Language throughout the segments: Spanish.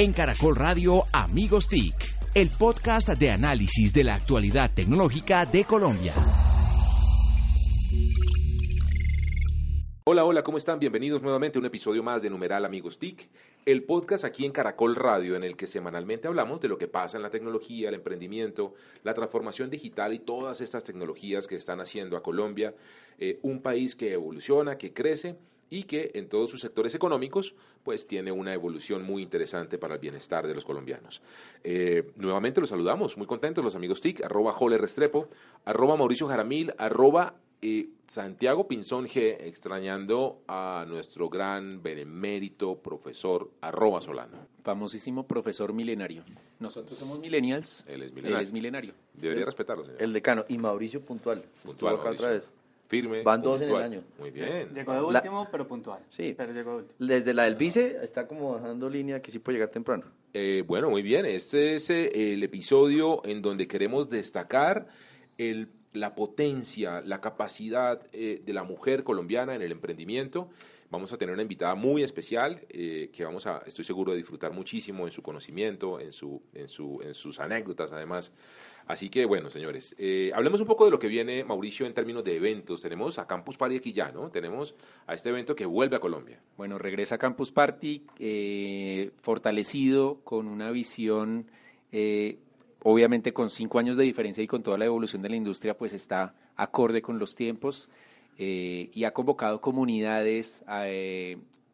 En Caracol Radio Amigos TIC, el podcast de análisis de la actualidad tecnológica de Colombia. Hola, hola, ¿cómo están? Bienvenidos nuevamente a un episodio más de Numeral Amigos TIC, el podcast aquí en Caracol Radio en el que semanalmente hablamos de lo que pasa en la tecnología, el emprendimiento, la transformación digital y todas estas tecnologías que están haciendo a Colombia eh, un país que evoluciona, que crece y que en todos sus sectores económicos pues tiene una evolución muy interesante para el bienestar de los colombianos. Eh, nuevamente los saludamos, muy contentos los amigos TIC, arroba Jole Restrepo, arroba Mauricio Jaramil, arroba eh, Santiago Pinzón G, extrañando a nuestro gran benemérito profesor arroba Solano. Famosísimo profesor milenario. Nosotros somos millennials. Él es milenario. Él es milenario. Debería respetarlo, señor. El decano. Y Mauricio puntual. Puntual, Mauricio. otra vez. Firme. Van dos en el año. Muy bien. Llegó de La- último, pero puntual. Sí. Pero llegó de último. Desde la del vice está como bajando línea que sí puede llegar temprano. Eh, bueno, muy bien. Este es eh, el episodio en donde queremos destacar el- la potencia, la capacidad eh, de la mujer colombiana en el emprendimiento. Vamos a tener una invitada muy especial eh, que vamos a, estoy seguro, de disfrutar muchísimo en su conocimiento, en, su, en, su, en sus anécdotas, además. Así que, bueno, señores, eh, hablemos un poco de lo que viene, Mauricio, en términos de eventos. Tenemos a Campus Party aquí ya, ¿no? Tenemos a este evento que vuelve a Colombia. Bueno, regresa Campus Party, eh, fortalecido con una visión, eh, obviamente con cinco años de diferencia y con toda la evolución de la industria, pues está acorde con los tiempos eh, y ha convocado comunidades.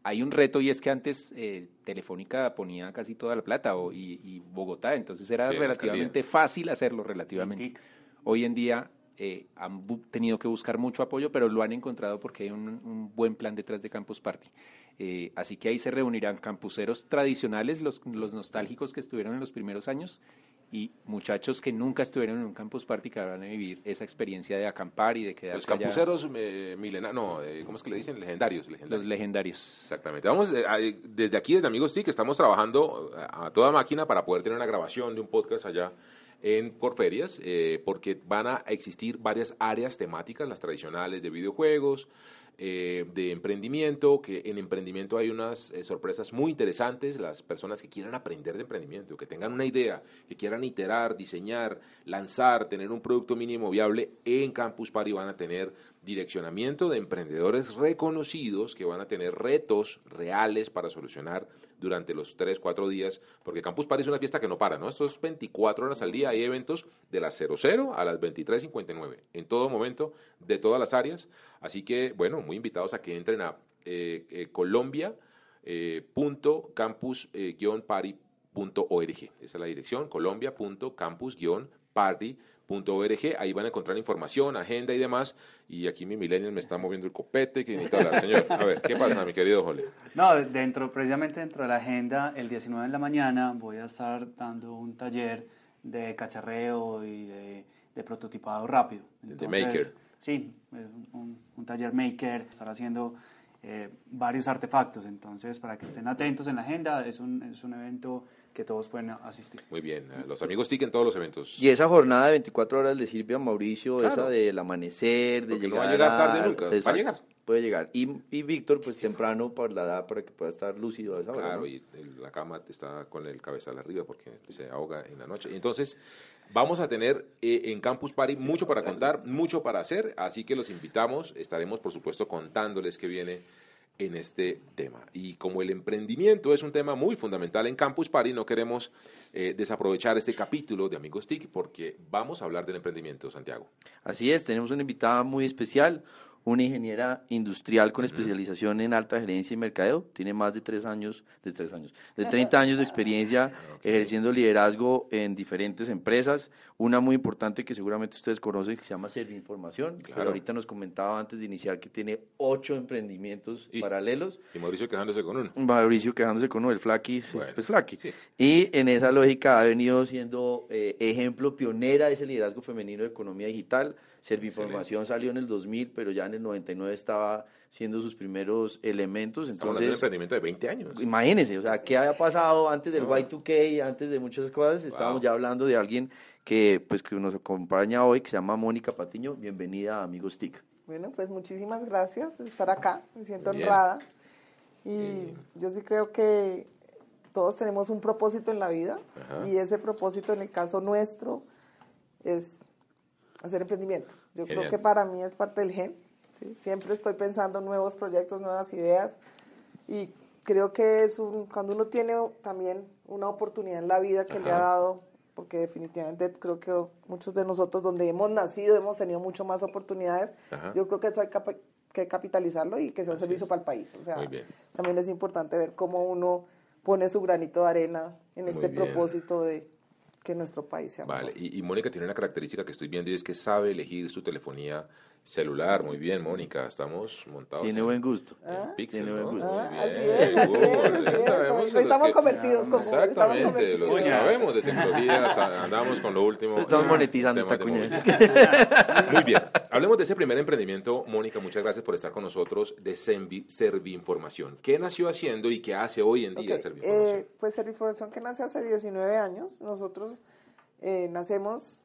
Hay un reto y es que antes eh, Telefónica ponía casi toda la plata o- y, y Bogotá, entonces era Sí, relativamente fácil hacerlo, relativamente. Hoy en día eh, han tenido que buscar mucho apoyo, pero lo han encontrado porque hay un, un buen plan detrás de Campus Party. Eh, así que ahí se reunirán campuseros tradicionales, los, los nostálgicos que estuvieron en los primeros años, y muchachos que nunca estuvieron en un Campus Party que van a vivir esa experiencia de acampar y de Los quedarse allá. campuseros eh, milenarios, no, eh, ¿cómo es que le dicen? Legendarios. legendarios. Los legendarios. Exactamente. Vamos, eh, desde aquí, desde Amigos TIC, estamos trabajando a, toda máquina para poder tener una grabación de un podcast allá en Porferias, eh, porque van a existir varias áreas temáticas, las tradicionales de videojuegos, eh, de emprendimiento, que en emprendimiento hay unas eh, sorpresas muy interesantes, las personas que quieran aprender de emprendimiento, que tengan una idea, que quieran iterar, diseñar, lanzar, tener un producto mínimo viable, en Campus Party van a tener direccionamiento de emprendedores reconocidos que van a tener retos reales para solucionar durante los 3, 4 días, porque Campus Party es una fiesta que no para, ¿no? Esto es 24 horas al día, hay eventos de las 00 a las 23.59, en todo momento, de todas las áreas, así que, bueno, muy invitados a que entren a eh, eh, Colombia eh, eh. Esa es la dirección, colombia.campus-party.org. Ahí van a encontrar información, agenda y demás. Y aquí mi millennial me está moviendo el copete que necesita hablar. Señor, a ver, ¿qué pasa, mi querido Jole? No, dentro, precisamente dentro de la agenda, el 19 de la mañana voy a estar dando un taller de cacharreo y de, de prototipado rápido. De maker. Sí, un, un taller maker, estar haciendo eh, varios artefactos. Entonces, para que estén atentos en la agenda, es un, es un evento que todos pueden asistir. Muy bien, eh, los amigos TIC en todos los eventos. Y esa jornada de 24 horas le sirve a Mauricio, Claro. esa del amanecer, de Porque no llegar va a llegar tarde nunca, va a llegar. Puede llegar. Y, y Víctor, pues temprano por la edad para que pueda estar lúcido a esa hora. Claro, ¿no? y el- la cama está con el cabezal arriba porque se ahoga en la noche. Entonces, vamos a tener eh, en Campus Party mucho para contar, mucho para hacer, así que los invitamos. Estaremos, por supuesto, contándoles qué viene en este tema. Y como el emprendimiento es un tema muy fundamental en Campus Party, no queremos eh, desaprovechar este capítulo de Amigos TIC porque vamos a hablar del emprendimiento, Santiago. Así es, tenemos una invitada muy especial, una ingeniera industrial con especialización en alta gerencia y mercadeo. Tiene más de tres años, de tres años, de 30 años de experiencia ejerciendo liderazgo en diferentes empresas. Una muy importante que seguramente ustedes conocen que se llama Serviinformación. Claro. Pero ahorita nos comentaba antes de iniciar que tiene ocho emprendimientos Y- paralelos. Y Mauricio quejándose con uno. Mauricio quejándose con uno, el Flaqui, sí, Bueno, pues Flaqui. sí. Y en esa lógica ha venido siendo eh, ejemplo pionera de ese liderazgo femenino de economía digital. Serviinformación salió en el 2000, pero ya en el 99 estaba siendo sus primeros elementos. De un Entonces, emprendimiento de 20 años. imagínense, o sea, ¿qué había pasado antes del No. Y2K, antes de muchas cosas? Estábamos ya hablando de alguien que, pues, que nos acompaña hoy, que se llama Mónica Patiño. Bienvenida a Amigos TIC. Bueno, pues muchísimas gracias de estar acá, me siento Bien. honrada. Y yo sí creo que todos tenemos un propósito en la vida Ajá. y ese propósito en el caso nuestro es hacer emprendimiento. Yo Genial. creo que para mí es parte del gen. ¿sí? Siempre estoy pensando en nuevos proyectos, nuevas ideas y creo que es un, cuando uno tiene también una oportunidad en la vida que le ha Ajá. dado, porque definitivamente creo que muchos de nosotros donde hemos nacido hemos tenido mucho más oportunidades, Ajá. yo creo que eso hay que capitalizarlo y que sea un Así servicio es. para el país. O sea, también es importante ver cómo uno pone su granito de arena en Muy este bien. propósito de que nuestro país sea Vale, mejor. y, y Mónica tiene una característica que estoy viendo y es que sabe elegir su telefonía celular. Muy bien, Mónica, estamos montados. Tiene en- buen gusto. Ah. Pixel, Tiene buen ¿no? gusto. Ah, así es, así good. es, así es. Sabemos Hoy de los estamos convertidos como- Exactamente, los que sabemos de tecnología, andamos con lo último. Estamos monetizando esta cuña. Muy bien, hablemos de ese primer emprendimiento. Mónica, muchas gracias por estar con nosotros de Servi- Serviinformación. ¿Qué nació haciendo y qué hace hoy en día Ok, Serviinformación? eh, pues Serviformación que nace hace 19 años, nosotros eh, nacemos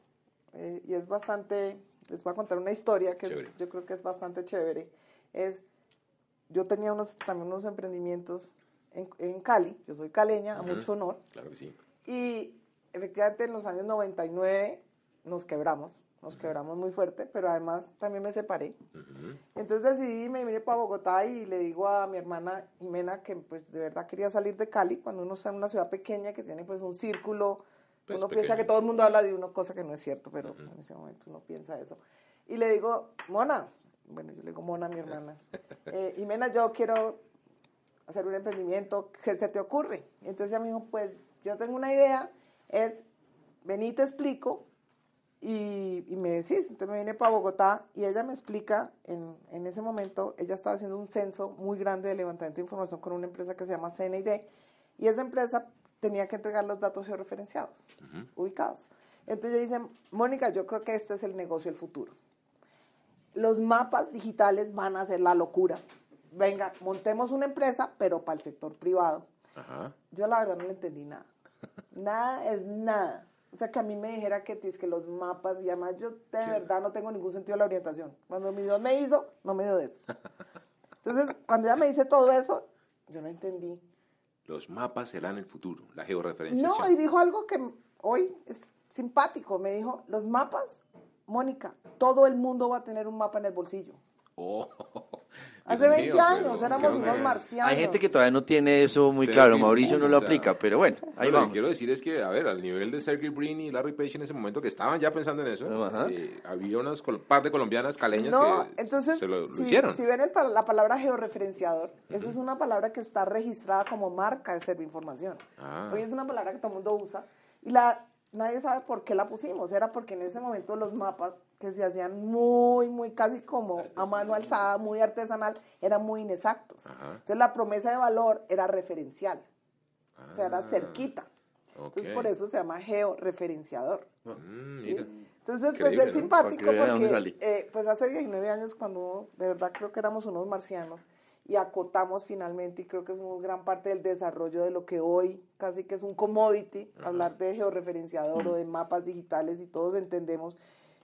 eh, y es bastante, les voy a contar una historia que yo creo que es bastante chévere. Es, yo tenía unos, también unos emprendimientos en, en Cali, yo soy caleña, a mucho honor, Claro que sí. y efectivamente en los años 99 nos quebramos, nos quebramos muy fuerte, pero además también me separé. Ujú. Entonces decidí, me vine para Bogotá y le digo a mi hermana Jimena que pues de verdad quería salir de Cali cuando uno está en una ciudad pequeña que tiene pues un círculo, Pues, uno piensa pequeño. que todo el mundo habla de una cosa que no es cierto, pero Ujú. en ese momento uno piensa eso. Y le digo, Mona, bueno, yo le digo Mona a mi hermana, eh, Jimena, yo quiero hacer un emprendimiento, ¿qué se te ocurre? Entonces ella me dijo, pues yo tengo una idea, es, vení te explico, y, y me decís, entonces me vine para Bogotá y ella me explica, en, en ese momento ella estaba haciendo un censo muy grande de levantamiento de información con una empresa que se llama CNID y esa empresa tenía que entregar los datos georreferenciados, ubicados. Entonces ella dice, Mónica, yo creo que este es el negocio del futuro. Los mapas digitales van a ser la locura. Venga, montemos una empresa, pero para el sector privado. Yo la verdad no le entendí nada. Nada es nada. O sea, que a mí me dijera que, es que los mapas, y además yo de verdad no tengo ningún sentido de la orientación. Cuando mi Dios me hizo, no me dio de eso. Entonces, cuando ella me dice todo eso, yo no entendí. Los mapas serán el futuro, la georreferenciación. No, y dijo algo que hoy es simpático. Me dijo, los mapas, Mónica, todo el mundo va a tener un mapa en el bolsillo. Oh, Hace Dios 20 mío, años pero éramos unos marcianos. Hay gente que todavía no tiene eso muy claro. Mauricio no lo o sea, aplica, pero bueno, ahí Lo que vamos. quiero decir es que, a ver, al nivel de Sergey Brin y Larry Page en ese momento que estaban ya pensando en eso, eh, había unas col- par de colombianas caleñas No, que entonces, se lo, lo si, hicieron. si ven el la palabra georreferenciador, esa es una palabra que está registrada como marca de Serviinformación. Ah. Hoy es una palabra que todo el mundo usa y la nadie sabe por qué la pusimos. Era porque en ese momento los mapas que se hacían muy, muy casi como a mano alzada, muy artesanal, eran muy inexactos. Ajá. Entonces la promesa de valor era referencial, o sea, era Ah, cerquita. Entonces ok. por eso se llama georreferenciador. Mm, ¿sí? Entonces, pues es ¿no? simpático dónde porque salí. eh, pues hace 19 años cuando de verdad creo que éramos unos marcianos y acotamos finalmente y creo que fuimos gran parte del desarrollo de lo que hoy casi que es un commodity, hablar de georreferenciador o de mapas digitales y todos entendemos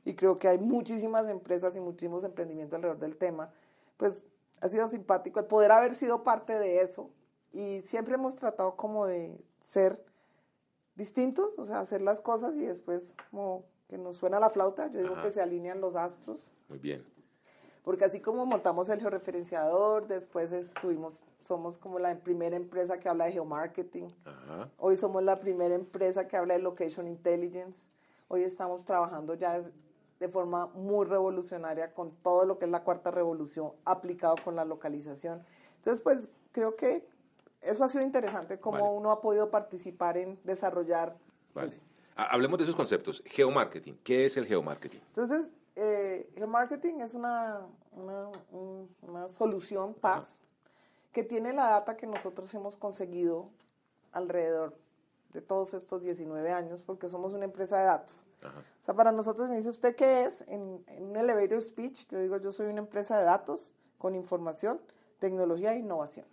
y creo que hay muchísimas empresas y muchísimos emprendimientos alrededor del tema, pues ha sido simpático el poder haber sido parte de eso y siempre hemos tratado como de ser distintos, o sea, hacer las cosas y después como que nos suena la flauta, yo digo Ajá. que se alinean los astros, Muy bien. Porque así como montamos el georreferenciador, después estuvimos, somos como la primera empresa que habla de geomarketing, Ajá. hoy somos la primera empresa que habla de location intelligence, hoy estamos trabajando ya de forma muy revolucionaria con todo lo que es la cuarta revolución aplicado con la localización. Entonces, pues creo que eso ha sido interesante, cómo Vale. uno ha podido participar en desarrollar Vale. eso. Ha- Hablemos de esos conceptos. Geomarketing. ¿Qué es el geomarketing? Entonces, eh, geomarketing es una, una, un- una solución PAS que tiene la data que nosotros hemos conseguido alrededor de todos estos 19 años, porque somos una empresa de datos. Ajá. O sea, para nosotros me dice, ¿usted qué es? En, en un elevator speech, yo digo, yo soy una empresa de datos con información, tecnología e innovación.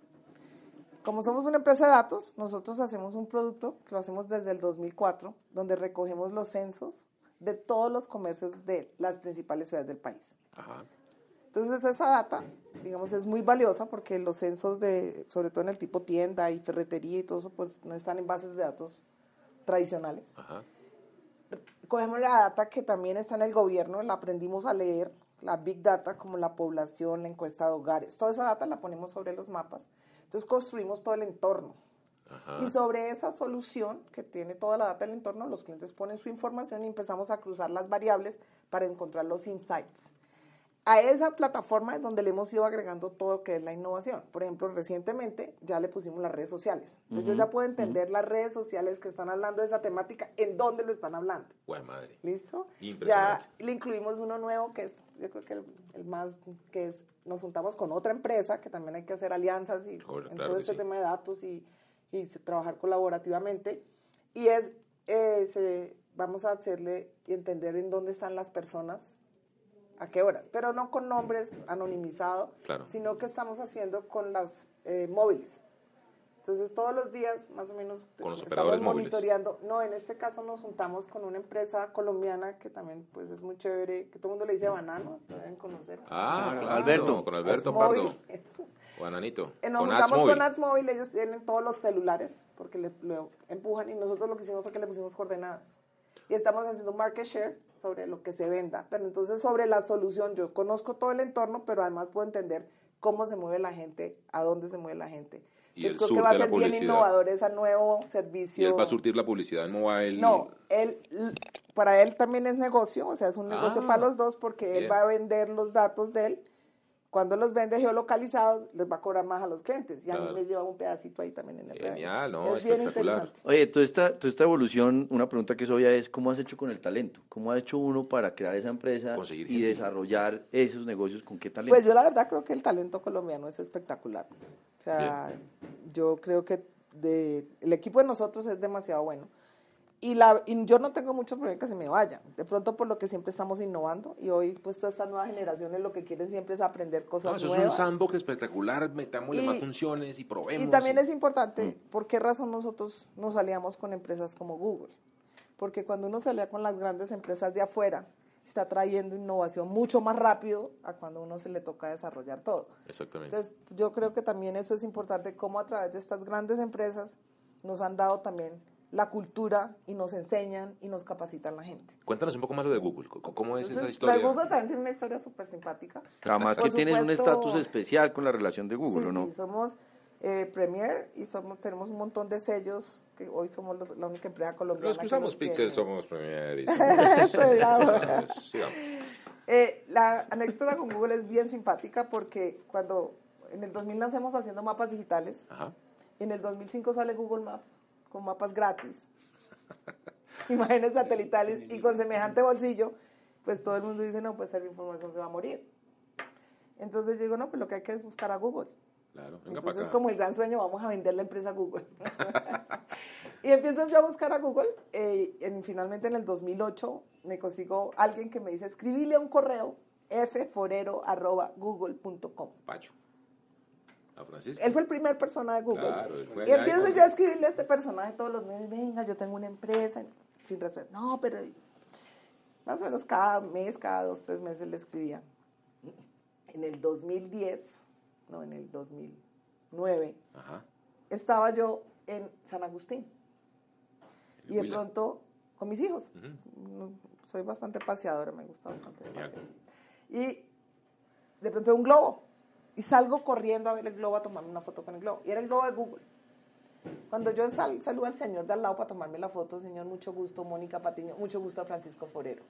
Como somos una empresa de datos, nosotros hacemos un producto que lo hacemos desde el 2004, donde recogemos los censos de todos los comercios de las principales ciudades del país. Ajá. Entonces esa data, digamos, es muy valiosa porque los censos de, sobre todo en el tipo tienda y ferretería y todo eso, pues no están en bases de datos tradicionales. Ajá. Cogemos la data que también está en el gobierno, la aprendimos a leer, la Big Data, como la población, la encuesta de hogares. Toda esa data la ponemos sobre los mapas. Entonces construimos todo el entorno. Ajá. Y sobre esa solución que tiene toda la data del entorno, los clientes ponen su información y empezamos a cruzar las variables para encontrar los insights. A esa plataforma es donde le hemos ido agregando todo lo que es la innovación. Por ejemplo, recientemente ya le pusimos las redes sociales. Entonces yo ya puedo entender las redes sociales que están hablando de esa temática, en dónde lo están hablando. Buena madre. ¿Listo? Ya le incluimos uno nuevo que es, yo creo que el, el más, que es, nos juntamos con otra empresa, que también hay que hacer alianzas y en claro todo este sí. tema de datos y, y se- trabajar colaborativamente. Y es, eh, se- vamos a hacerle y entender en dónde están las personas, a qué horas, pero no con nombres anonimizados, Claro. sino que estamos haciendo con las eh, móviles. Entonces, todos los días, más o menos, Con los estamos operadores móviles. monitoreando. No, en este caso nos juntamos con una empresa colombiana que también pues es muy chévere, que todo el mundo le dice banano, lo deben conocer. Ah, Ah, claro, Alberto. Con Alberto. Pardo. O Ananito. Eh, Nos con juntamos con Adsmóvil, ellos tienen todos los celulares, porque le, lo empujan, y nosotros lo que hicimos fue que le pusimos coordenadas. Y estamos haciendo market share sobre lo que se venda. Pero entonces sobre la solución, yo conozco todo el entorno, pero además puedo entender cómo se mueve la gente, a dónde se mueve la gente. Y Entonces creo que va a ser bien innovador ese nuevo Y servicio. él va a surtir la publicidad en mobile. No, él, para él también es negocio, o sea, es un negocio Ah, para los dos porque él bien. va a vender los datos de él. Cuando los vende geolocalizados, les va a cobrar más a los clientes. Y a mí me lleva un pedacito ahí también en el Genial, revenue. ¿no? Es bien Espectacular. interesante. Oye, toda esta, toda esta evolución, una pregunta que es obvia es, ¿cómo has hecho con el talento? ¿Cómo ha hecho uno para crear esa empresa Conseguir y gente. desarrollar esos negocios? ¿Con qué talento? Pues yo la verdad creo que el talento colombiano es espectacular. O sea, yo creo que de, el equipo de nosotros es demasiado bueno. Y, la, y yo no tengo mucho problema que se me vayan. De pronto por lo que siempre estamos innovando y hoy pues todas estas nuevas generaciones lo que quieren siempre es aprender cosas No, eso es un sandbox espectacular. Metámosle Y- más funciones y probemos. Y también y- es importante, ¿por qué razón nosotros nos aliamos con empresas como Google? Porque cuando uno se alía con las grandes empresas de afuera, está trayendo innovación mucho más rápido a cuando uno se le toca desarrollar todo. Exactamente. Entonces, yo creo que también eso es importante, cómo a través de estas grandes empresas nos han dado también la cultura y nos enseñan y nos capacitan la gente. Cuéntanos un poco más lo de Google. ¿Cómo es esa historia? la de Google también tiene una historia súper simpática. Además Por que tienes un estatus especial con la relación de Google, sí, ¿o no? Sí, somos eh, Premier y somos, tenemos un montón de sellos, que hoy somos los- la única empresa colombiana Los que usamos tiene. Pixel somos Premier. y- bravo. Sigamos. Eh, la anécdota con Google es bien simpática porque cuando en el 2000 nacemos haciendo mapas digitales, Ajá. en el 2005 sale Google Maps con mapas gratis, imágenes satelitales y con semejante bolsillo, pues todo el mundo dice, no, pues esa información se va a morir. Entonces yo digo, no, pues lo que hay que es buscar a Google. Claro, venga Entonces, como el gran sueño, vamos a vender la empresa a Google. y empiezo yo a buscar a Google. eh, en, finalmente, en el 2008, me consigo alguien que me dice, escribile un correo fforero.google.com. Pacho. A Francisco. Él fue el primer persona de Google. Claro, y empiezo yo a escribirle a este personaje todos los meses, venga, yo tengo una empresa, sin respeto. No, pero más o menos cada mes, cada dos, tres meses le escribía. En el 2010, no, en el 2009, Ajá. estaba yo en San Agustín. Y de pronto, con mis hijos. Soy bastante paseadora, me gusta bastante pasear. Y de pronto un globo. Y salgo corriendo a ver el globo, a tomarme una foto con el globo. Y era el globo de Google. Cuando yo sal, saludo al señor de al lado para tomarme la foto, señor, mucho gusto, Mónica Patiño, mucho gusto a Francisco Forero.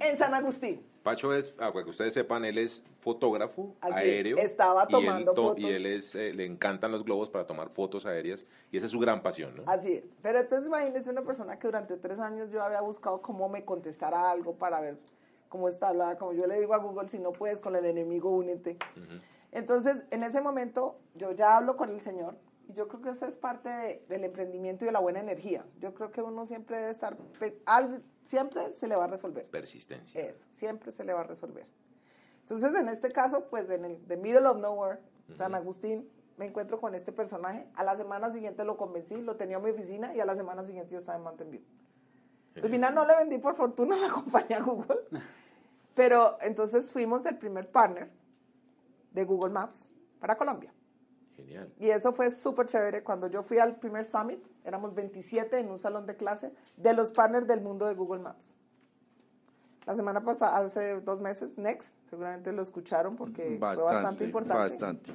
En San Agustín. Pacho es, ah, para que ustedes sepan, él es fotógrafo Así aéreo. estaba y él tomando to- fotos. Y él es, eh, le encantan los globos para tomar fotos aéreas. Y esa es su gran pasión, ¿no? Así es. Pero entonces imagínense una persona que durante tres años yo había buscado cómo me contestara algo para ver cómo está hablada. Como yo le digo a Google, si no puedes con el enemigo, únete. Ujú. Entonces, en ese momento, yo ya hablo con el Señor y yo creo que eso es parte de- del emprendimiento y de la buena energía. Yo creo que uno siempre debe estar, algo, siempre se le va a resolver. Persistencia. Eso, siempre se le va a resolver. Entonces, en este caso, pues en el The Middle of Nowhere, San Agustín, me encuentro con este personaje. A la semana siguiente lo convencí, lo tenía en mi oficina y a la semana siguiente yo estaba en Mountain View. Al final no le vendí por fortuna la compañía Google, pero entonces fuimos el primer partner de Google Maps para Colombia. Genial. Y eso fue súper chévere. Cuando yo fui al primer summit, éramos 27 en un salón de clase de los partners del mundo de Google Maps. La semana pasada, hace dos meses, Next, seguramente lo escucharon porque fue bastante importante. Bastante.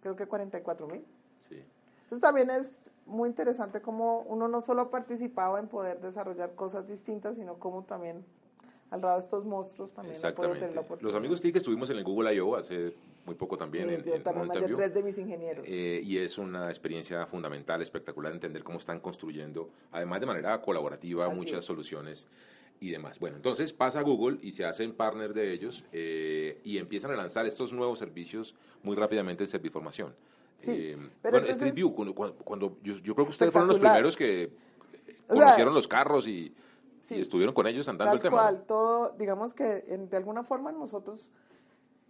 Creo que 44 mil. Sí. Entonces también es muy interesante cómo uno no solo ha participado en poder desarrollar cosas distintas, sino cómo también al lado de estos monstruos también tener la Exactamente. oportunidad. Los amigos TIC estuvimos en el Google I.O. hace muy poco también. Sí, en, yo en también mandé tres de mis ingenieros. Eh, y es una experiencia fundamental, espectacular, entender cómo están construyendo, además de manera colaborativa, Así muchas es. soluciones y demás. Bueno, entonces pasa Google y se hacen partner de ellos eh, y empiezan a lanzar estos nuevos servicios muy rápidamente en Serviformación. Sí, Eh, pero bueno, entonces- Street View, cuando, cuando- cuando yo, yo creo que ustedes fueron los primeros que eh, O sea, conocieron los carros y, sí. y estuvieron con ellos andando Tal el tema. cual, todo, digamos que en- de alguna forma nosotros,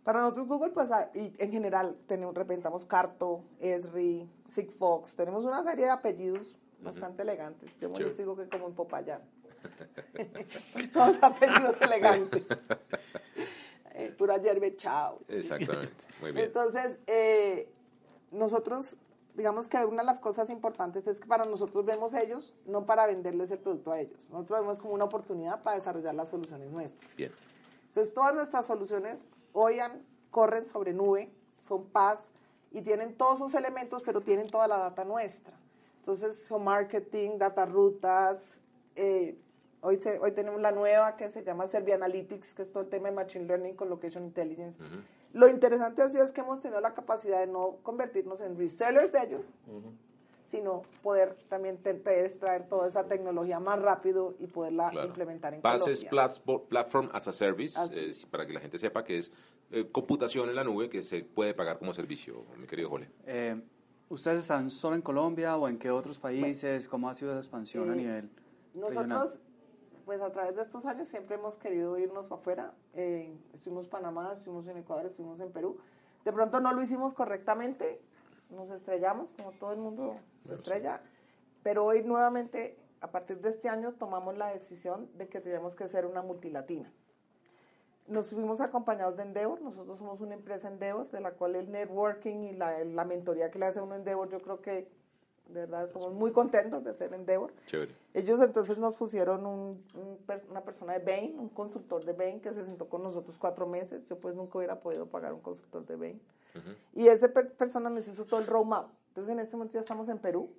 para nosotros Google, pues, ah, y en general, tenemos, representamos Carto, Esri, Sigfox, tenemos una serie de apellidos bastante elegantes. Yo Chévere. les digo que como en Popayán. Todos apellidos elegantes. Eh, pura yerbe, chao. Exactamente, muy bien. Entonces, eh, nosotros, digamos que una de las cosas importantes es que para nosotros vemos ellos, no para venderles el producto a ellos. Nosotros vemos como una oportunidad para desarrollar las soluciones nuestras. Bien. Entonces, todas nuestras soluciones hoy corren sobre nube, son PaaS y tienen todos sus elementos, pero tienen toda la data nuestra. Entonces, marketing, data rutas, eh, hoy, se, hoy tenemos la nueva que se llama Servia Analytics, que es todo el tema de Machine Learning con Location Intelligence. Lo interesante ha sido es que hemos tenido la capacidad de no convertirnos en resellers de ellos, sino poder también extraer toda esa tecnología más rápido y poderla Claro. implementar en PaaS es Colombia. plat- Platform as a Service, es. para que la gente sepa que es eh, computación en la nube que se puede pagar como servicio, mi querido Jole. Eh, ¿Ustedes están solo en Colombia o en qué otros países? ¿Cómo ha sido esa expansión a Eh, nivel regional? Pues a través de estos años siempre hemos querido irnos afuera. Eh, estuvimos en Panamá, estuvimos en Ecuador, estuvimos en Perú. De pronto no lo hicimos correctamente, nos estrellamos, como todo el mundo se estrella. Pero hoy nuevamente, a partir de este año, tomamos la decisión de que tenemos que ser una multilatina. Nos fuimos acompañados de Endeavor, nosotros somos una empresa Endeavor, de la cual el networking y la, la mentoría que le hace a uno Endeavor, yo creo que de verdad somos muy contentos de ser Endeavor. Chévere. Ellos entonces nos pusieron un- un per- una persona de Bain, un consultor de Bain que se sentó con nosotros cuatro meses. Yo pues nunca hubiera podido pagar un consultor de Bain. Ujú. Y esa persona nos hizo todo el roadmap. Entonces en este momento ya estamos en Perú.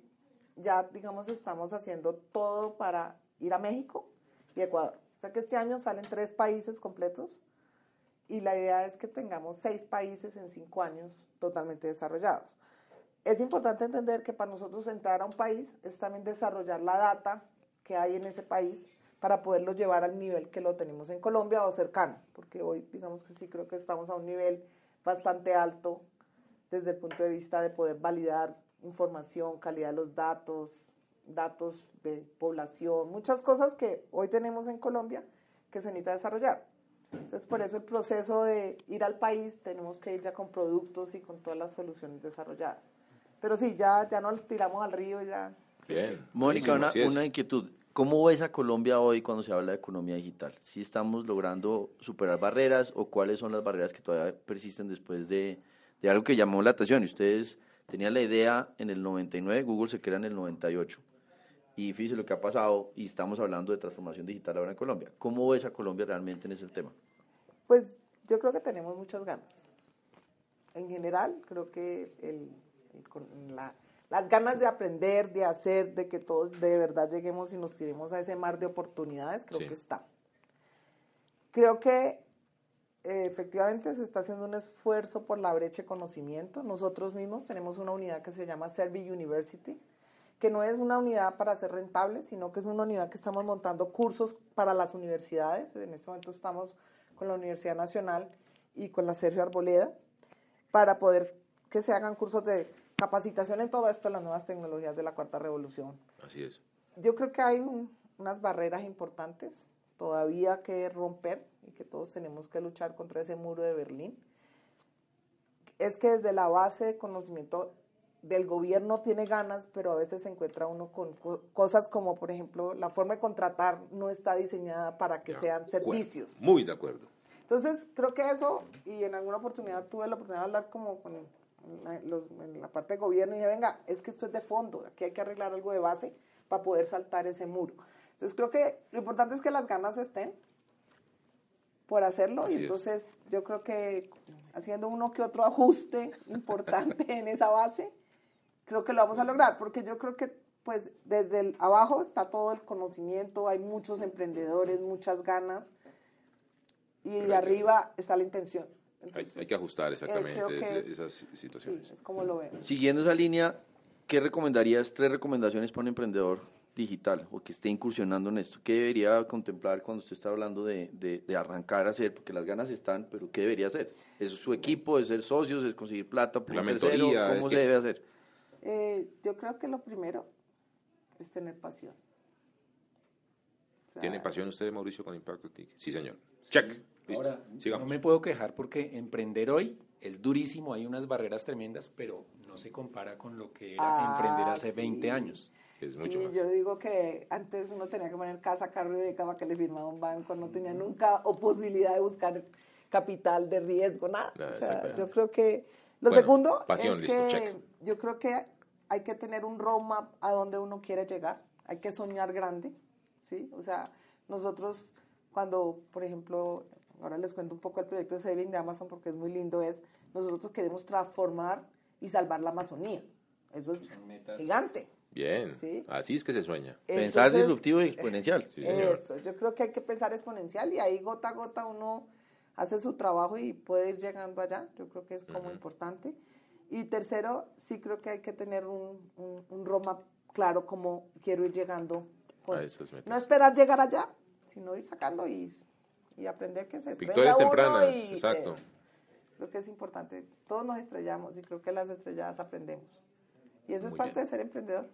Ya digamos estamos haciendo todo para ir a México y Ecuador. O sea que este año salen tres países completos y la idea es que tengamos seis países en cinco años totalmente desarrollados. Es importante entender que para nosotros entrar a un país es también desarrollar la data que hay en ese país para poderlo llevar al nivel que lo tenemos en Colombia o cercano, porque hoy digamos que sí creo que estamos a un nivel bastante alto desde el punto de vista de poder validar información, calidad de los datos, datos de población, muchas cosas que hoy tenemos en Colombia que se necesita desarrollar. Entonces, por eso el proceso de ir al país, tenemos que ir ya con productos y con todas las soluciones desarrolladas. Pero sí, ya, ya nos tiramos al río, ya. Bien. Mónica, una, una inquietud. ¿Cómo ves a Colombia hoy cuando se habla de economía digital? ¿Si estamos logrando superar barreras o cuáles son las barreras que todavía persisten después de, de algo que llamó la atención? Y ustedes tenían la idea en el 99, Google se crea en el 98. Y fíjese lo que ha pasado y estamos hablando de transformación digital ahora en Colombia. ¿Cómo ves a Colombia realmente en ese tema? Pues yo creo que tenemos muchas ganas. En general, creo que el con- la- las ganas de aprender, de hacer, de que todos de verdad lleguemos y nos tiremos a ese mar de oportunidades, creo Sí. que está. Creo que eh, efectivamente se está haciendo un esfuerzo por la brecha de conocimiento. Nosotros mismos tenemos una unidad que se llama Servi University, que no es una unidad para ser rentable, sino que es una unidad que estamos montando cursos para las universidades. En este momento estamos con la Universidad Nacional y con la Sergio Arboleda para poder que se hagan cursos de capacitación en todo esto, las nuevas tecnologías de la cuarta revolución. Así es. Yo creo que hay un- unas barreras importantes todavía que romper y que todos tenemos que luchar contra ese muro de Berlín. Es que desde la base de conocimiento del gobierno tiene ganas, pero a veces se encuentra uno con co- cosas como, por ejemplo, la forma de contratar no está diseñada para que Ya, sean servicios. Muy de acuerdo. Entonces, creo que eso, y en alguna oportunidad tuve la oportunidad de hablar como con los, en la parte de gobierno y dije, venga, es que esto es de fondo, aquí hay que arreglar algo de base para poder saltar ese muro. Entonces, creo que lo importante es que las ganas estén por hacerlo Así y es. entonces yo creo que haciendo uno que otro ajuste importante en esa base, creo que lo vamos a lograr, porque yo creo que pues desde el abajo está todo el conocimiento, hay muchos emprendedores, muchas ganas, y arriba está la intención. Hay, Entonces, hay que ajustar exactamente ese- es- esas Sí, situaciones. es como lo veo. Siguiendo esa línea, ¿qué recomendarías, tres recomendaciones para un emprendedor digital o que esté incursionando en esto? ¿Qué debería contemplar cuando usted está hablando de, de- de arrancar a hacer? Porque las ganas están, pero ¿qué debería hacer? ¿Es su equipo, es ser socios, es conseguir plata por La tercero? mentoría, ¿Cómo se que- debe hacer? Eh, yo creo que lo primero es tener pasión. O sea, ¿Tiene pasión usted, Mauricio, con Impacto TIC? Sí, señor. Check. Listo. Ahora, Sigamos. no me puedo quejar porque emprender hoy es durísimo, hay unas barreras tremendas, pero no se compara con lo que era Ah, emprender hace sí. 20 años. Es mucho sí, más. yo digo que antes uno tenía que poner casa, carro y beca para que le firmara un banco, no tenía nunca o posibilidad de buscar capital de riesgo, nada. Nada, o sea, yo creo que lo Bueno, segundo pasión, es listo, que check. yo creo que hay que tener un roadmap a donde uno quiere llegar, hay que soñar grande, ¿sí? O sea, nosotros cuando, por ejemplo, ahora les cuento un poco el proyecto de Saving de Amazon porque es muy lindo, es nosotros queremos transformar y salvar la Amazonía. Eso es gigante. Bien. Sí. Así es que se sueña. Pensar Entonces, disruptivo y exponencial. Sí, señor. Eso, yo creo que hay que pensar exponencial y ahí gota a gota uno hace su trabajo y puede ir llegando allá. Yo creo que es como Ujú. importante. Y tercero, sí creo que hay que tener un, un, un roadmap claro como quiero ir llegando. con- A esas metas. no esperar llegar allá, sino ir sacando y, y aprender que se estrella Victorias uno tempranas, y exacto. es- creo que es importante. Todos nos estrellamos y creo que las estrelladas aprendemos. Y eso Muy es parte bien. de ser emprendedor,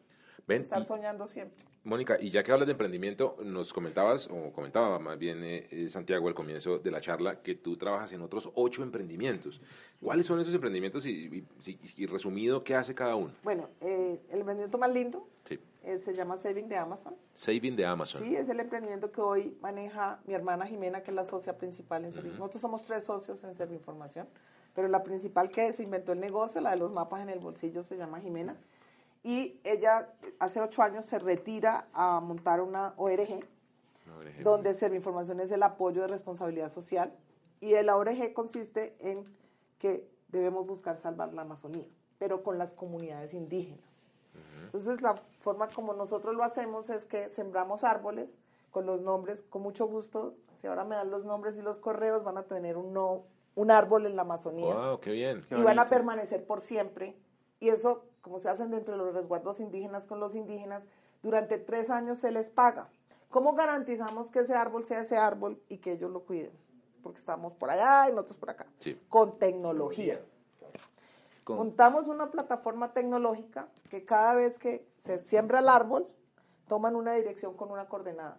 Ven, estar y- soñando siempre. Mónica, y ya que hablas de emprendimiento, nos comentabas, o comentaba más bien eh, Santiago al comienzo de la charla, que tú trabajas en otros ocho emprendimientos. ¿Cuáles son esos emprendimientos y, y- y- y resumido, qué hace cada uno? Bueno, eh, el emprendimiento más lindo. Eh, se llama Saving de Amazon. Saving de Amazon. Sí, es el emprendimiento que hoy maneja mi hermana Jimena, que es la socia principal en Servir. Ujú. Nosotros somos tres socios en Serviinformación, pero la principal que se inventó el negocio, la de los mapas en el bolsillo, se llama Jimena. Y ella hace ocho años se retira a montar una ORG, Por ejemplo. donde Serviinformación es el apoyo de responsabilidad social. Y la ORG consiste en que debemos buscar salvar la Amazonía, pero con las comunidades indígenas. Entonces, la forma como nosotros lo hacemos es que sembramos árboles con los nombres, con mucho gusto. Si ahora me dan los nombres y los correos, van a tener un, no- un árbol en la Amazonía Wow, qué bien. Qué y van a permanecer por siempre. Y eso, como se hacen dentro de los resguardos indígenas con los indígenas, durante tres años se les paga. ¿Cómo garantizamos que ese árbol sea ese árbol y que ellos lo cuiden? Porque estamos por allá y nosotros por acá. Sí. Con tecnología. Con- Montamos una plataforma tecnológica que cada vez que se siembra el árbol, toman una dirección con una coordenada.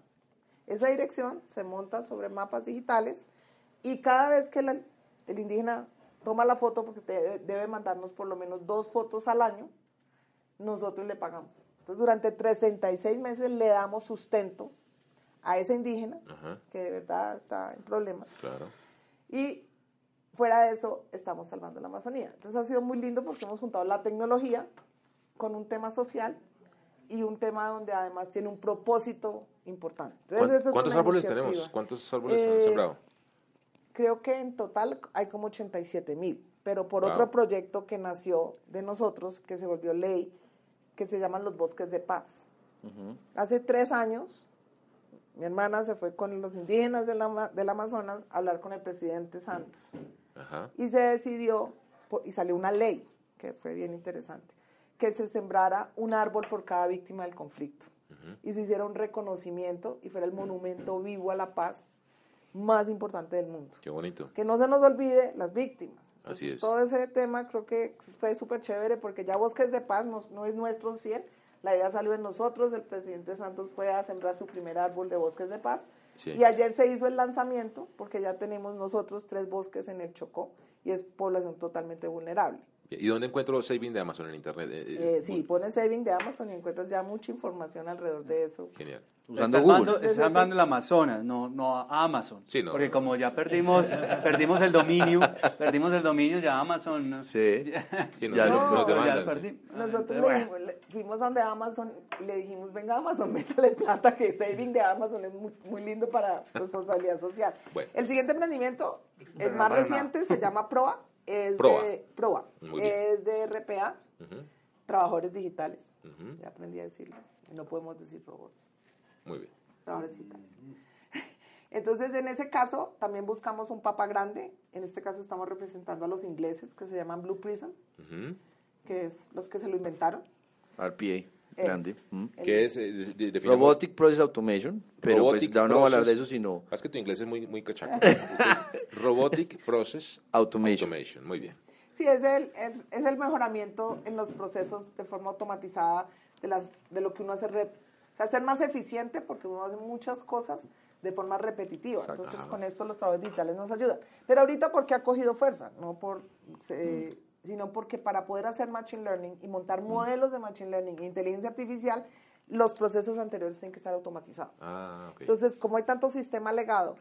Esa dirección se monta sobre mapas digitales y cada vez que la- el indígena toma la foto, porque te debe, mandarnos por lo menos dos fotos al año, nosotros le pagamos. Entonces, durante 36 meses le damos sustento a ese indígena, Ajá, que de verdad está en problemas. claro. Y fuera de eso, estamos salvando la Amazonía. Entonces ha sido muy lindo porque hemos juntado la tecnología con un tema social y un tema donde además tiene un propósito importante. Entonces, ¿Cuán- esa es ¿Cuántos árboles iniciativa. tenemos? ¿Cuántos árboles han Eh, sembrado? Creo que en total hay como 87 mil, pero por Wow. otro proyecto que nació de nosotros, que se volvió ley, que se llaman los bosques de paz. Ujú. Hace tres años, mi hermana se fue con los indígenas del, Ama- del Amazonas a hablar con el presidente Santos. Ajá. y se decidió, por- y salió una ley, que fue bien interesante, que se sembrara un árbol por cada víctima del conflicto. Ujú. Y se hiciera un reconocimiento y fuera el monumento vivo a la paz más importante del mundo. Qué bonito. Que no se nos olvide las víctimas. Así Entonces, es. Todo ese tema creo que fue súper chévere porque ya Bosques de Paz no, no es nuestro 100, la idea salió en nosotros, el presidente Santos fue a sembrar su primer árbol de Bosques de Paz Sí. y ayer se hizo el lanzamiento porque ya tenemos nosotros tres bosques en el Chocó y es población totalmente vulnerable. ¿Y dónde encuentro saving de Amazon en Internet? Eh, eh, sí, pones saving de Amazon y encuentras ya mucha información alrededor de eso. Genial. Usando está Google. está salvando el Amazonas, no, no a Amazon. Sí, no, porque como ya perdimos, perdimos el dominio, perdimos el dominio ya Amazon. Sí. ya, lo, ya Nosotros fuimos donde Amazon y le dijimos, venga Amazon, métale plata, que saving de Amazon es muy, lindo para responsabilidad social. El siguiente emprendimiento, el más reciente, se llama Proa es de Proa, es de RPA, trabajadores digitales. Ya aprendí a decirlo. No podemos decir robots. Muy bien. Trabajadores digitales. Entonces, en ese caso, también buscamos un papa grande. En este caso, estamos representando a los ingleses que se llaman Blue Prism, que es los que se lo inventaron. RPA grande. ¿Qué es? Eh, Robotic Process Automation, pero pues ya no voy a hablar de eso, sino... Es que tu inglés es muy, muy cachaco. Robotic Process Automation. Muy bien. Sí, es el, es, es, el mejoramiento en los procesos de forma automatizada de, las, de lo que uno hace, sea, ser más eficiente porque uno hace muchas cosas de forma repetitiva. Entonces, con esto los trabajos digitales nos ayudan. Pero ahorita, porque ha cogido fuerza? No por... Mm sino porque para poder hacer Machine Learning y montar modelos de Machine Learning e inteligencia artificial, los procesos anteriores tienen que estar automatizados. Ah, Entonces, como hay tanto sistema legado,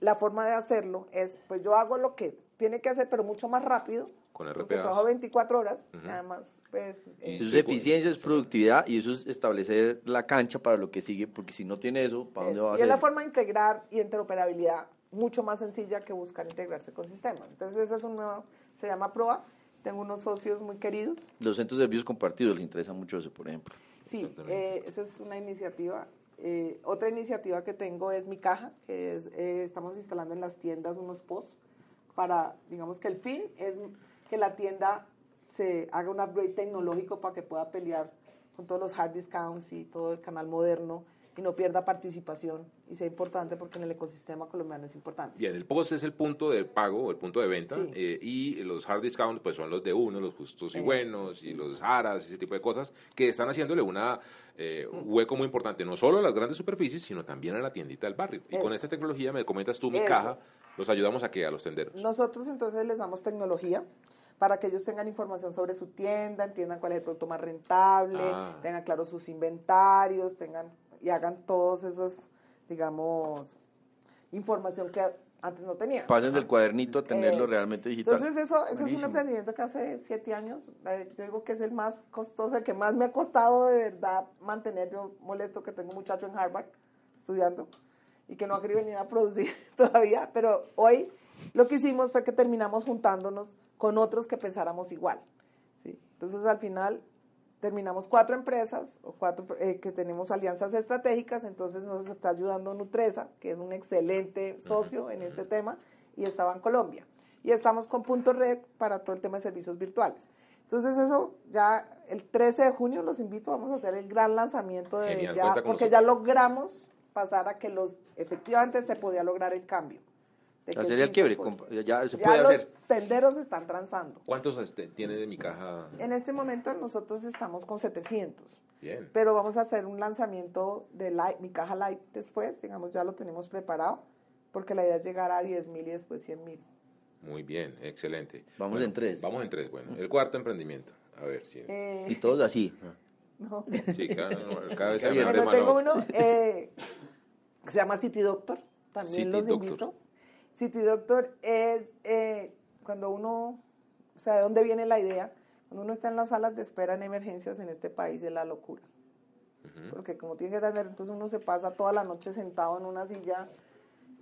la forma de hacerlo es, pues yo hago lo que tiene que hacer, pero mucho más rápido. Con RPA. Porque trabajo 24 horas, además, pues... Eh, eso es eficiencia, es productividad y eso es establecer la cancha para lo que sigue, porque si no tiene eso, ¿para dónde va a ser? Y es la forma de integrar y interoperabilidad mucho más sencilla que buscar integrarse con sistemas. Entonces, ese es un nuevo, se llama PROA, tengo unos socios muy queridos. Los centros de servicios compartidos les interesa mucho eso, por ejemplo. Sí, eh, esa es una iniciativa. Eh, otra iniciativa que tengo es mi caja, que es, eh, estamos instalando en las tiendas unos posts para, digamos que el fin es que la tienda se haga un upgrade tecnológico para que pueda pelear con todos los hard discounts y todo el canal moderno y no pierda participación y sea importante porque en el ecosistema colombiano es importante. Bien, el post es el punto de pago, el punto de venta, eh, y los hard discounts pues son los de uno, los justos y buenos, y los aras, ese tipo de cosas, que están haciéndole una, eh, un hueco muy importante, no solo a las grandes superficies, sino también a la tiendita del barrio. Y con esta tecnología, me comentas tú, mi caja, los ayudamos a que a los tenderos. Nosotros entonces les damos tecnología para que ellos tengan información sobre su tienda, entiendan cuál es el producto más rentable, ah. tengan claros sus inventarios, tengan y hagan todos esos, digamos, información que antes no tenían. Pasen del cuadernito a tenerlo realmente digital. Entonces eso, eso es un emprendimiento que hace siete años, eh, yo digo que es el más costoso, el que más me ha costado de verdad mantener, yo molesto que tengo un muchacho en Harvard estudiando y que no ha querido venir a producir todavía, pero hoy lo que hicimos fue que terminamos juntándonos con otros que pensáramos igual. ¿sí? Entonces al final terminamos cuatro empresas o cuatro eh, que tenemos alianzas estratégicas, entonces nos está ayudando Nutresa, que es un excelente socio en este tema, y estaba en Colombia. Y estamos con Punto Red para todo el tema de servicios virtuales. Entonces eso ya el 13 de junio los invito, vamos a hacer el gran lanzamiento de ya, porque ya logramos pasar a que los efectivamente se podía lograr el cambio sería el quiebre, ya se puede los tenderos están transando. ¿Cuántos este, tiene de mi caja? En este momento nosotros estamos con 700. Bien. Pero vamos a hacer un lanzamiento de mi caja light después, digamos, ya lo tenemos preparado, porque la idea es llegar a 10 mil y después 100 mil. Muy bien, excelente. Vamos en tres. Vamos en tres, bueno. El cuarto emprendimiento. A ver si. Eh, y todos así. No. Sí, cada, cada vez hay Pero tengo uno eh, que se llama City Doctor. También los invito. City Doctor es eh, cuando uno, o sea, ¿de dónde viene la idea? Cuando uno está en las salas de espera en emergencias en este país es la locura. Porque como tiene que tener, entonces uno se pasa toda la noche sentado en una silla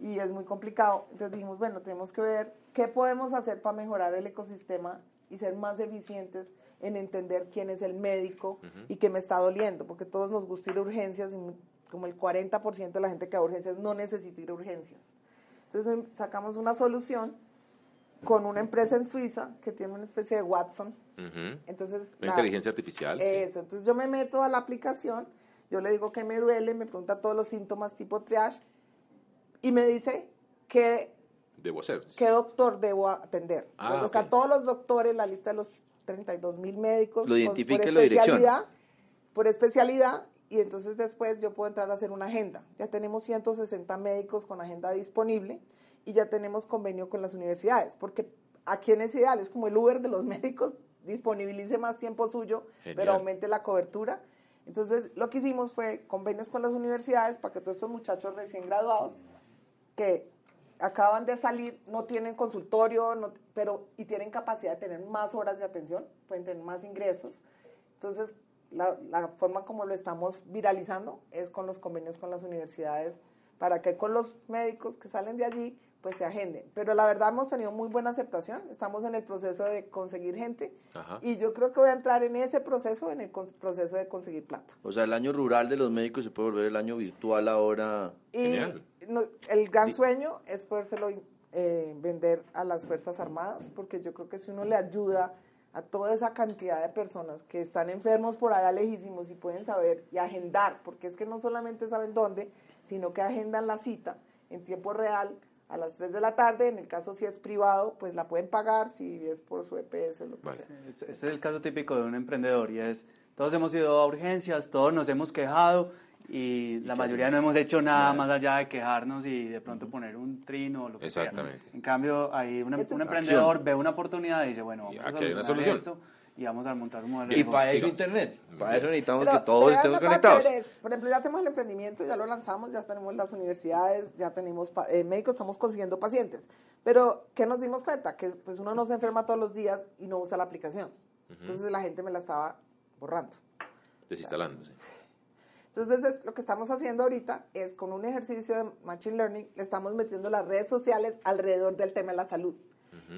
y es muy complicado. Entonces dijimos, bueno, tenemos que ver qué podemos hacer para mejorar el ecosistema y ser más eficientes en entender quién es el médico y qué me está doliendo, porque todos nos gusta ir a urgencias y como el 40% de la gente que va a urgencias no necesita ir a urgencias. Entonces sacamos una solución con una empresa en Suiza que tiene una especie de Watson. Entonces, la, inteligencia artificial. Eso, entonces yo me meto a la aplicación, yo le digo que me duele, me pregunta todos los síntomas tipo triage y me dice qué debo hacer. ¿Qué doctor debo atender? Ah, Están todos los doctores, la lista de los 32 mil médicos lo por, por especialidad, por especialidad y entonces después yo puedo entrar a hacer una agenda. Ya tenemos 160 médicos con agenda disponible y ya tenemos convenio con las universidades, porque aquí en es ideal, es como el Uber de los médicos, disponibilice más tiempo suyo, Genial. pero aumente la cobertura. Entonces, lo que hicimos fue convenios con las universidades para que todos estos muchachos recién graduados que acaban de salir, no tienen consultorio, no- pero y tienen capacidad de tener más horas de atención, pueden tener más ingresos. Entonces, la, la forma como lo estamos viralizando es con los convenios con las universidades para que con los médicos que salen de allí pues se agenden. Pero la verdad hemos tenido muy buena aceptación, estamos en el proceso de conseguir gente Ajá. y yo creo que voy a entrar en ese proceso, en el proceso de conseguir plata. O sea, el año rural de los médicos se puede volver el año virtual ahora. Y Genial. no- el gran sueño es podérselo eh, vender a las Fuerzas Armadas, porque yo creo que si uno le ayuda a toda esa cantidad de personas que están enfermos por allá lejísimos y pueden saber y agendar, porque es que no solamente saben dónde, sino que agendan la cita en tiempo real a las 3 de la tarde, en el caso si es privado, pues la pueden pagar, si es por su EPS o lo que Vale. sea. Este es el caso típico de un emprendedor y es, todos hemos ido a urgencias, todos nos hemos quejado y la mayoría no hemos hecho nada Nada. más allá de quejarnos y de pronto poner un trino o lo que sea. Exactamente. En cambio, ahí un, Ese- un emprendedor ve una oportunidad y dice, bueno, Y vamos a aquí hay una solución. esto y vamos a montar un modelo Y para eso Internet. Para eso necesitamos Pero- que todos estemos conectados. es, por ejemplo, ya tenemos el emprendimiento, ya lo lanzamos, ya tenemos las universidades, ya tenemos eh, médicos, estamos consiguiendo pacientes. Pero, ¿qué nos dimos cuenta? Que pues uno no se enferma todos los días y no usa la aplicación. Entonces la gente me la estaba borrando. Desinstalándose. Entonces, es- lo que estamos haciendo ahorita es con un ejercicio de Machine Learning, le estamos metiendo las redes sociales alrededor del tema de la salud.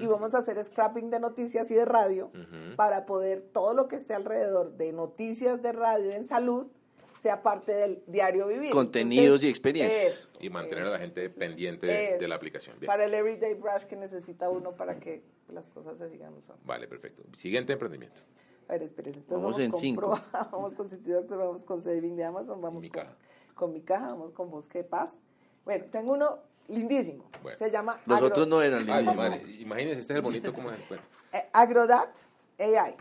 Y vamos a hacer scrapping de noticias y de radio para poder todo lo que esté alrededor de noticias de radio en salud sea parte del diario vivir. Contenidos y experiencias. eso, Y mantener a la gente eso, pendiente de, la aplicación. Bien. Para el everyday brush que necesita uno para que las cosas se sigan usando. Vale, perfecto. Siguiente emprendimiento. A ver, espérense. Entonces Vamos vamos, en con cinco. Pro- vamos con City Doctor, vamos con Saving de Amazon, vamos Mi con, caja. con mi caja, vamos con Bosque de Paz. Bueno, tengo uno lindísimo. Bueno. Se llama Los Agro- no eran lindos. madre. Imagínense, este es el bonito como es. Bueno. eh, Agrodat AI.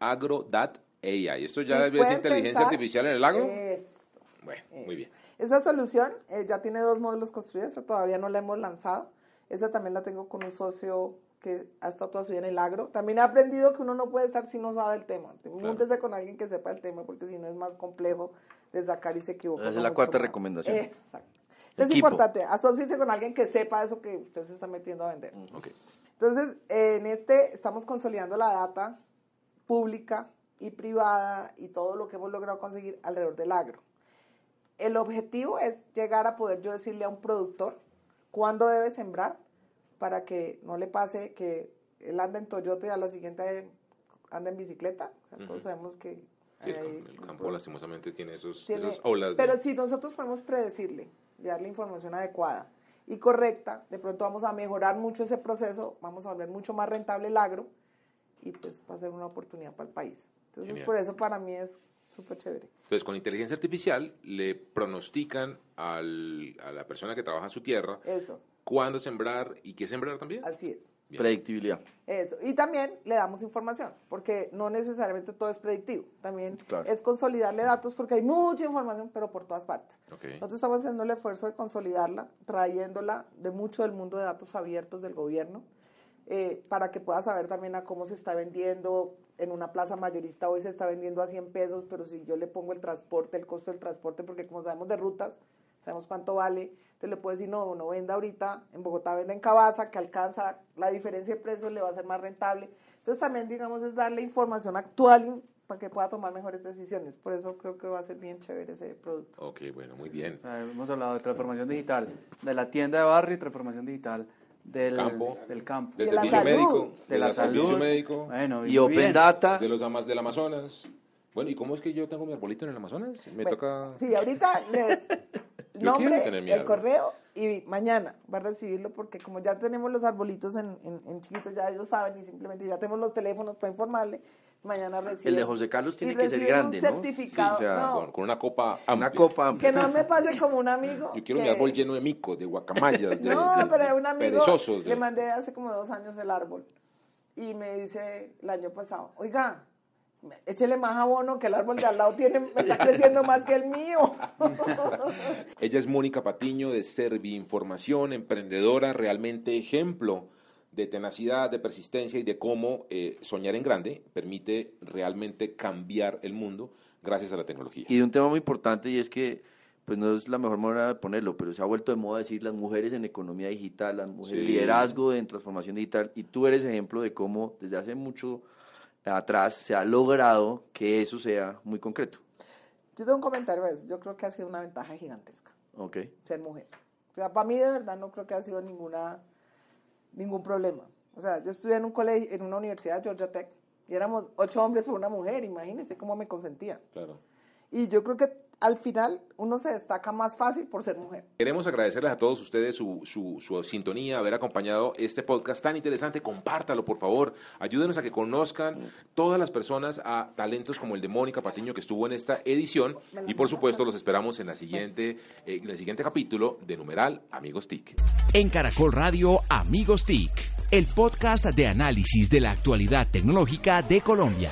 AgroDat AI. ¿Esto ya Sí, es inteligencia pensar- artificial en el agro? Eso. bueno, eso. muy bien. Esa solución eh, ya tiene dos módulos construidos, esta todavía no la hemos lanzado. Esa también la tengo con un socio que ha estado toda su vida en el agro. También he aprendido que uno no puede estar si no sabe el tema. Múntese con alguien que sepa el tema, porque si no es más complejo de sacar y se equivoca. Esa es la cuarta más. recomendación. Exacto. Es importante, asóciese con alguien que sepa eso que usted se está metiendo a vender. Ok. Entonces, en este estamos consolidando la data pública y privada y todo lo que hemos logrado conseguir alrededor del agro. El objetivo es llegar a poder yo decirle a un productor cuándo debe sembrar para que no le pase que él anda en Toyota y a la siguiente anda en bicicleta. O sea, Todos Ujú. sabemos que Sí, hay- el campo lastimosamente tiene esos, tiene- esas olas. de- Pero si nosotros podemos predecirle y darle información adecuada y correcta, de pronto vamos a mejorar mucho ese proceso, vamos a volver mucho más rentable el agro y pues va a ser una oportunidad para el país. Entonces, Genial. por eso para mí es súper chévere. Entonces, con inteligencia artificial le pronostican al- a la persona que trabaja su tierra Eso, cuándo sembrar y qué sembrar también. así es. Bien. Predictibilidad. Eso. Y también le damos información, porque no necesariamente todo es predictivo. También Claro. es consolidarle datos, porque hay mucha información, pero por todas partes. Ok. Nosotros estamos haciendo el esfuerzo de consolidarla, trayéndola de mucho del mundo de datos abiertos del gobierno, eh, para que pueda saber también a cómo se está vendiendo en una plaza mayorista. Hoy se está vendiendo a 100 pesos, pero si yo le pongo el transporte, el costo del transporte, porque como sabemos de rutas, sabemos cuánto vale, entonces le puedo decir, no, no venda ahorita, en Bogotá venda en Cabaza, que alcanza la diferencia de precios, le va a ser más rentable. Entonces también, digamos, es darle información actual para que pueda tomar mejores decisiones. Por eso creo que va a ser bien chévere ese producto. Ok, bueno, muy bien. Hemos hablado de transformación digital, de la tienda de barrio y transformación digital del Campo. Del campo. De la servicio salud. médico. de la del servicio salud. médico. Bueno, Y Open bien. Data. De los amas del Amazonas. Bueno, ¿y cómo es que yo tengo mi arbolito en el Amazonas? Me Bueno, toca... Sí, ahorita le nombre, mi el correo y mañana va a recibirlo porque como ya tenemos los arbolitos en, en, en chiquitos, ya ellos saben y simplemente ya tenemos los teléfonos para informarle, mañana recibe. El de José Carlos tiene que ser grande, un ¿no? certificado. Sí, o sea, no, Con, con una copa amplia. Una copa amplia. que no me pase como un amigo. Yo quiero mi que- árbol lleno de micos, de guacamayas, de, No, de pero un amigo perezosos. de- le mandé hace como dos años el árbol y me dice el año pasado, oiga, échele más abono que el árbol de al lado tiene, me está creciendo más que el mío. Ella es Mónica Patiño de Servi Información, emprendedora, realmente ejemplo de tenacidad, de persistencia y de cómo eh, soñar en grande permite realmente cambiar el mundo gracias a la tecnología. Y de un tema muy importante y es que pues no es la mejor manera de ponerlo, pero se ha vuelto de moda decir las mujeres en economía digital, las mujeres Sí. liderazgo en transformación digital, y tú eres ejemplo de cómo desde hace mucho atrás se ha logrado que eso sea muy concreto. Yo tengo un comentario a eso. Yo creo que ha sido una ventaja gigantesca Ok. ser mujer. O sea, para mí de verdad no creo que ha sido ninguna ningún problema. O sea, yo estudié en un colegio, en una universidad, Georgia Tech, y éramos ocho hombres por una mujer. Imagínense cómo me consentían. Claro. Y yo creo que al final uno se destaca más fácil por ser mujer. Queremos agradecerles a todos ustedes su, su, su sintonía, haber acompañado este podcast tan interesante. Compártalo, por favor. Ayúdenos a que conozcan todas las personas a talentos como el de Mónica Patiño que estuvo en esta edición. Y por supuesto, los esperamos en, la siguiente, eh, en el siguiente capítulo de Numeral Amigos TIC. En Caracol Radio Amigos TIC, el podcast de análisis de la actualidad tecnológica de Colombia.